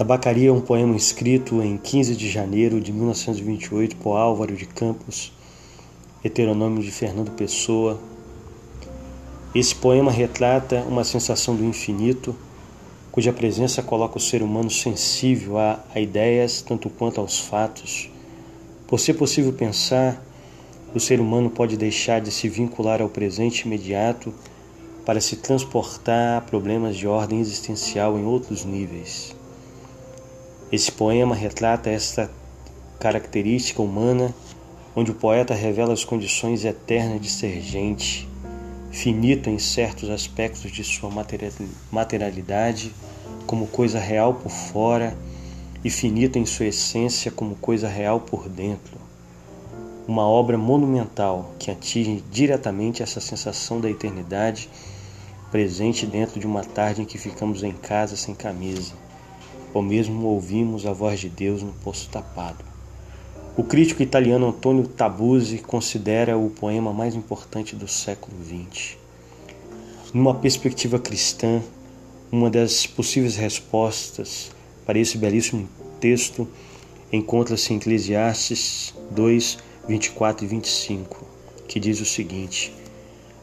Tabacaria é um poema escrito em 15 de janeiro de 1928 por Álvaro de Campos, heteronômio de Fernando Pessoa. Esse poema retrata uma sensação do infinito, cuja presença coloca o ser humano sensível a, a ideias tanto quanto aos fatos. Por ser possível pensar, o ser humano pode deixar de se vincular ao presente imediato para se transportar a problemas de ordem existencial em outros níveis. Esse poema retrata esta característica humana, onde o poeta revela as condições eternas de ser gente, finito em certos aspectos de sua materialidade, como coisa real por fora, e finito em sua essência como coisa real por dentro. Uma obra monumental que atinge diretamente essa sensação da eternidade presente dentro de uma tarde em que ficamos em casa sem camisa ou mesmo ouvimos a voz de Deus no poço tapado. O crítico italiano Antonio Tabusi considera o poema mais importante do século XX. Numa perspectiva cristã, uma das possíveis respostas para esse belíssimo texto encontra-se em Eclesiastes 2, 24 e 25, que diz o seguinte: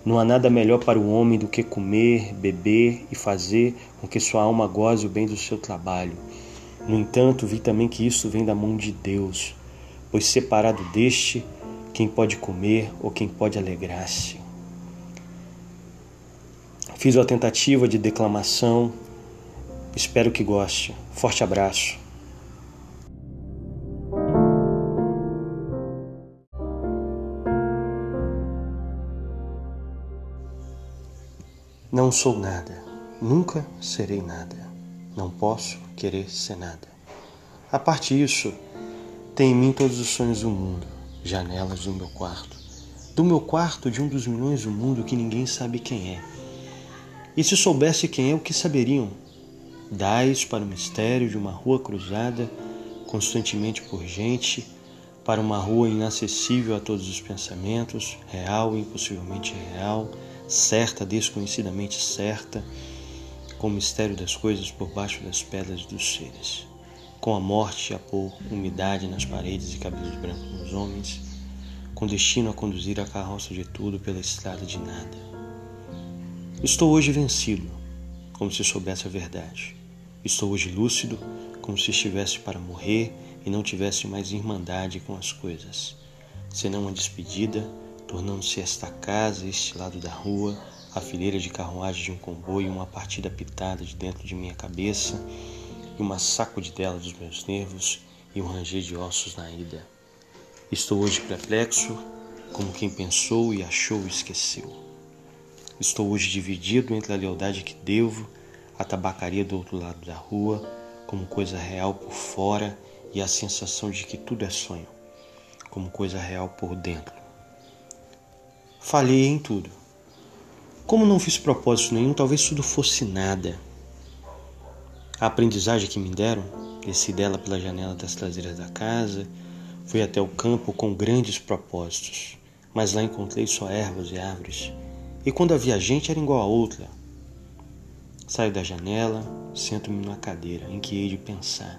não há nada melhor para o homem do que comer, beber e fazer com que sua alma goze o bem do seu trabalho. No entanto, vi também que isso vem da mão de Deus, pois separado deste, quem pode comer ou quem pode alegrar-se. Fiz uma tentativa de declamação, espero que goste. Forte abraço. Não sou nada, nunca serei nada. Não posso querer ser nada. A parte disso, tem em mim todos os sonhos do mundo, janelas do meu quarto. Do meu quarto, de um dos milhões do mundo que ninguém sabe quem é. E se soubesse quem é, o que saberiam? Dais para o mistério de uma rua cruzada, constantemente por gente, para uma rua inacessível a todos os pensamentos, real e impossivelmente real certa, desconhecidamente certa, com o mistério das coisas por baixo das pedras dos seres, com a morte a pôr umidade nas paredes e cabelos brancos nos homens, com destino a conduzir a carroça de tudo pela estrada de nada. Estou hoje vencido, como se soubesse a verdade. Estou hoje lúcido, como se estivesse para morrer e não tivesse mais irmandade com as coisas, senão uma despedida tornando-se esta casa, este lado da rua, a fileira de carruagem de um comboio, uma partida pitada de dentro de minha cabeça e uma sacudidela dos meus nervos e um ranger de ossos na ida. Estou hoje perplexo, como quem pensou e achou e esqueceu. Estou hoje dividido entre a lealdade que devo à tabacaria do outro lado da rua, como coisa real por fora, e a sensação de que tudo é sonho, como coisa real por dentro. Falhei em tudo. Como não fiz propósito nenhum, talvez tudo fosse nada. A aprendizagem que me deram, desci dela pela janela das traseiras da casa, fui até o campo com grandes propósitos, mas lá encontrei só ervas e árvores. E quando havia gente era igual a outra. Saio da janela, sento-me numa cadeira em que hei de pensar.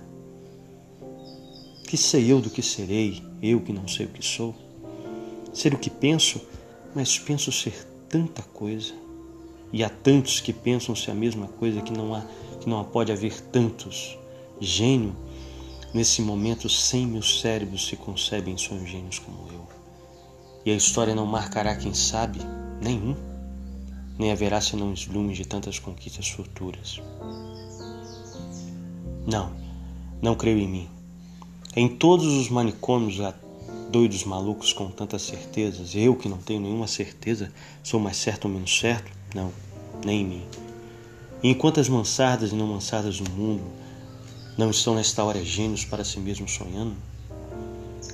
Que sei eu do que serei, eu que não sei o que sou? Ser o que penso mas penso ser tanta coisa. E há tantos que pensam ser a mesma coisa que não há que não pode haver tantos. Gênio, nesse momento cem mil cérebros se concebem sonhos gênios como eu. E a história não marcará quem sabe nenhum, nem haverá senão eslumes de tantas conquistas futuras. Não, não creio em mim. Em todos os manicômios doidos malucos com tantas certezas, eu que não tenho nenhuma certeza, sou mais certo ou menos certo? Não, nem em mim. E enquanto as mansardas e não mansardas do mundo não estão nesta hora gênios para si mesmos sonhando?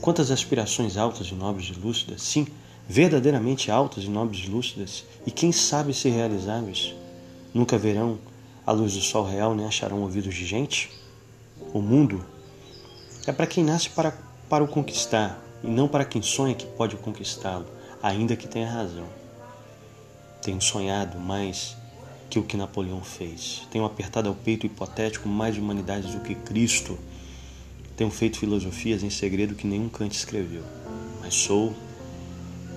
Quantas aspirações altas e nobres e lúcidas, sim, verdadeiramente altas e nobres e lúcidas, e quem sabe ser realizáveis, nunca verão a luz do sol real nem acharão ouvidos de gente? O mundo é para quem nasce para, para o conquistar, e não para quem sonha que pode conquistá-lo, ainda que tenha razão. Tenho sonhado, mas que o que Napoleão fez. Tenho apertado ao peito hipotético mais humanidades do que Cristo. Tenho feito filosofias em segredo que nenhum Kant escreveu. Mas sou,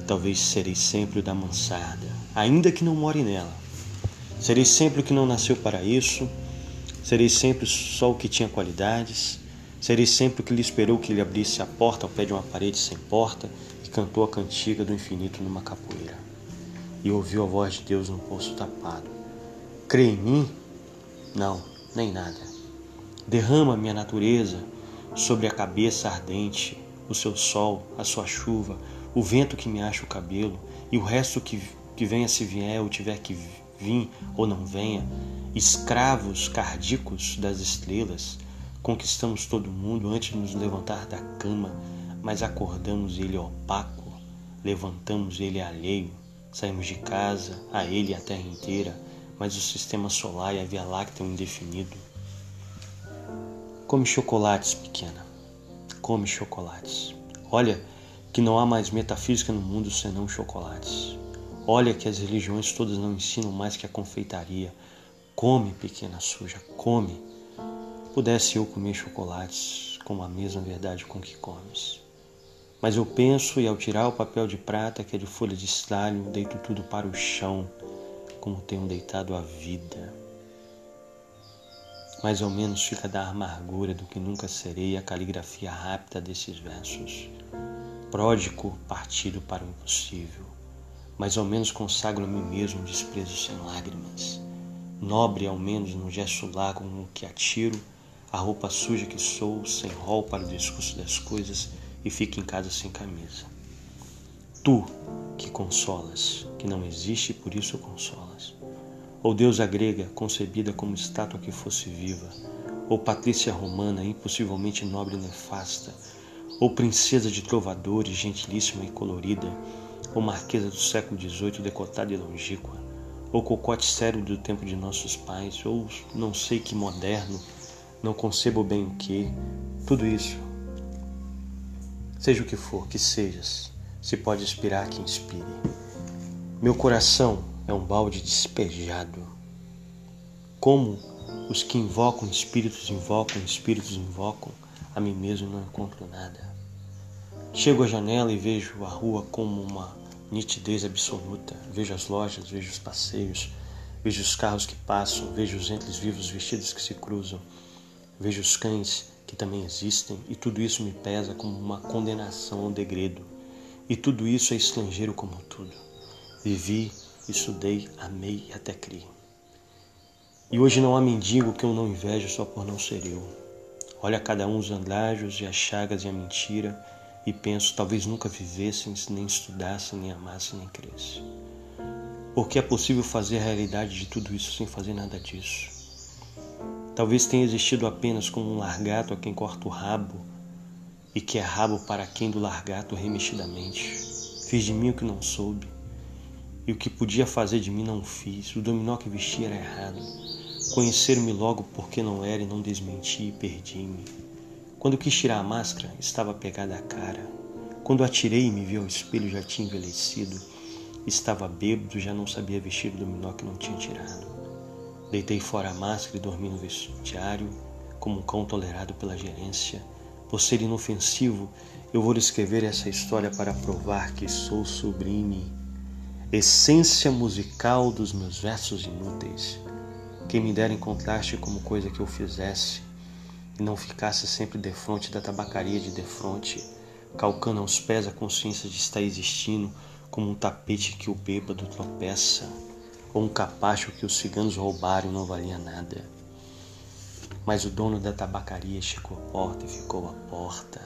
talvez serei sempre o da mansarda, ainda que não more nela. Serei sempre o que não nasceu para isso. Serei sempre só o que tinha qualidades. Serei sempre o que lhe esperou que lhe abrisse a porta ao pé de uma parede sem porta e cantou a cantiga do infinito numa capoeira. E ouviu a voz de Deus num poço tapado. Crê em mim? Não, nem nada. Derrama minha natureza sobre a cabeça ardente, o seu sol, a sua chuva, o vento que me acha o cabelo e o resto que, que venha se vier ou tiver que vir ou não venha, escravos cardíacos das estrelas, conquistamos todo mundo antes de nos levantar da cama, mas acordamos ele opaco, levantamos ele alheio, saímos de casa, a ele e a terra inteira, mas o sistema solar e a Via Láctea um indefinido. Come chocolates, pequena. Come chocolates. Olha que não há mais metafísica no mundo senão chocolates. Olha que as religiões todas não ensinam mais que a confeitaria. Come, pequena suja, come. Pudesse eu comer chocolates com a mesma verdade com que comes. Mas eu penso e ao tirar o papel de prata que é de folha de estalho, deito tudo para o chão como tenho deitado a vida. Mais ou menos fica da amargura do que nunca serei a caligrafia rápida desses versos. Pródigo partido para o impossível. Mais ou menos consagro a mim mesmo um desprezo sem lágrimas. Nobre ao menos no gesto largo no que atiro a roupa suja que sou, sem rol para o discurso das coisas e fico em casa sem camisa. Tu, que consolas, que não existe e por isso consolas. Ou deusa grega, concebida como estátua que fosse viva, ou patrícia romana, impossivelmente nobre e nefasta, ou princesa de trovadores, gentilíssima e colorida, ou marquesa do século XVIII, decotada e longínqua, ou cocote sério do tempo de nossos pais, ou não sei que moderno, não concebo bem o que, tudo isso. Seja o que for, que sejas, se pode inspirar que inspire. Meu coração é um balde despejado. Como os que invocam espíritos invocam, espíritos invocam, a mim mesmo não encontro nada. Chego à janela e vejo a rua como uma nitidez absoluta. Vejo as lojas, vejo os passeios, vejo os carros que passam, vejo os entes vivos vestidos que se cruzam, vejo os cães que também existem, e tudo isso me pesa como uma condenação ao degredo. E tudo isso é estrangeiro como tudo. Vivi, estudei, amei e até criei. E hoje não há mendigo que eu não invejo só por não ser eu. Olha cada um os andrajos e as chagas e a mentira e penso, talvez nunca vivessem, nem estudassem, nem amassem, nem crescem. Porque é possível fazer a realidade de tudo isso sem fazer nada disso. Talvez tenha existido apenas como um largato a quem corta o rabo e que é rabo para quem do largato remexidamente. Fiz de mim o que não soube, e o que podia fazer de mim não fiz. O dominó que vesti era errado. Conhecer-me logo porque não era e não desmenti e perdi-me. Quando quis tirar a máscara, estava pegada a cara. Quando atirei e me vi ao espelho, já tinha envelhecido. Estava bêbado, já não sabia vestir o dominó que não tinha tirado. Deitei fora a máscara e dormi no vestiário, como um cão tolerado pela gerência. Por ser inofensivo, eu vou escrever essa história para provar que sou sublime, essência musical dos meus versos inúteis. Quem me dera encontrar-te como coisa que eu fizesse e não ficasse sempre defronte da tabacaria de defronte, calcando aos pés a consciência de estar existindo como um tapete que o bêbado tropeça, ou um capacho que os ciganos roubaram não valia nada. Mas o dono da tabacaria chegou à porta e ficou à porta.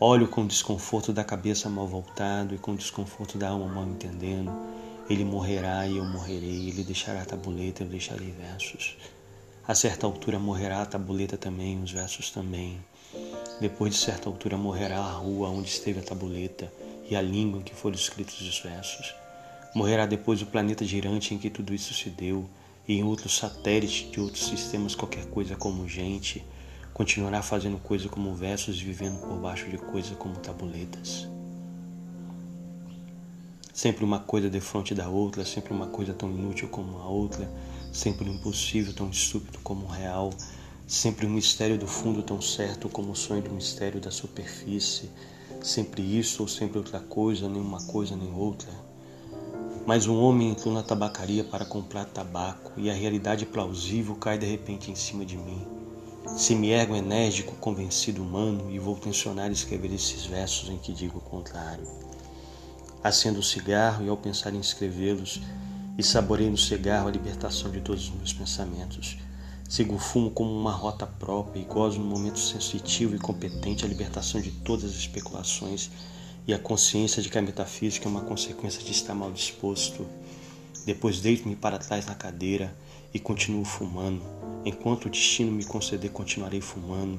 Olho com desconforto da cabeça mal voltado e com desconforto da alma mal entendendo. Ele morrerá e eu morrerei. Ele deixará a tabuleta e eu deixarei versos. A certa altura morrerá a tabuleta também, os versos também. Depois de certa altura morrerá a rua onde esteve a tabuleta e a língua em que foram escritos os versos. Morrerá depois o planeta girante em que tudo isso se deu e em outros satélites de outros sistemas qualquer coisa como gente, continuará fazendo coisa como versos e vivendo por baixo de coisa como tabuletas. Sempre uma coisa de frente da outra, sempre uma coisa tão inútil como a outra, sempre um impossível tão estúpido como o real, sempre um mistério do fundo tão certo como o sonho do mistério da superfície, sempre isso ou sempre outra coisa, nem uma coisa nem outra. Mas um homem entrou na tabacaria para comprar tabaco e a realidade plausível cai de repente em cima de mim. Se me ergo enérgico, convencido humano e vou tensionar escrever esses versos em que digo o contrário. Acendo o cigarro e ao pensar em escrevê-los, e saboreio no cigarro a libertação de todos os meus pensamentos. Sigo o fumo como uma rota própria e gozo no momento sensitivo e competente a libertação de todas as especulações e a consciência de que a metafísica é uma consequência de estar mal disposto. Depois deito-me para trás na cadeira e continuo fumando. Enquanto o destino me conceder, continuarei fumando.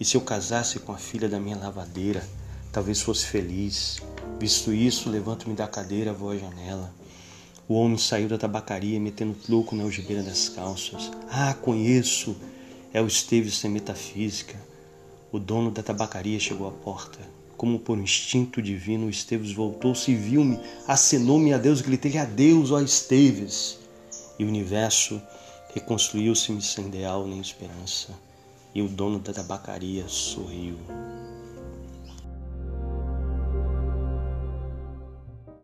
E se eu casasse com a filha da minha lavadeira, talvez fosse feliz. Visto isso, levanto-me da cadeira, vou à janela. O homem saiu da tabacaria metendo truco na algibeira das calças. Ah, conheço! É o Esteves sem metafísica. O dono da tabacaria chegou à porta. Como por instinto divino, Esteves voltou-se e viu-me, acenou-me a Deus, gritei adeus, ó Esteves! E o universo reconstruiu-se-me sem ideal nem esperança. E o dono da tabacaria sorriu.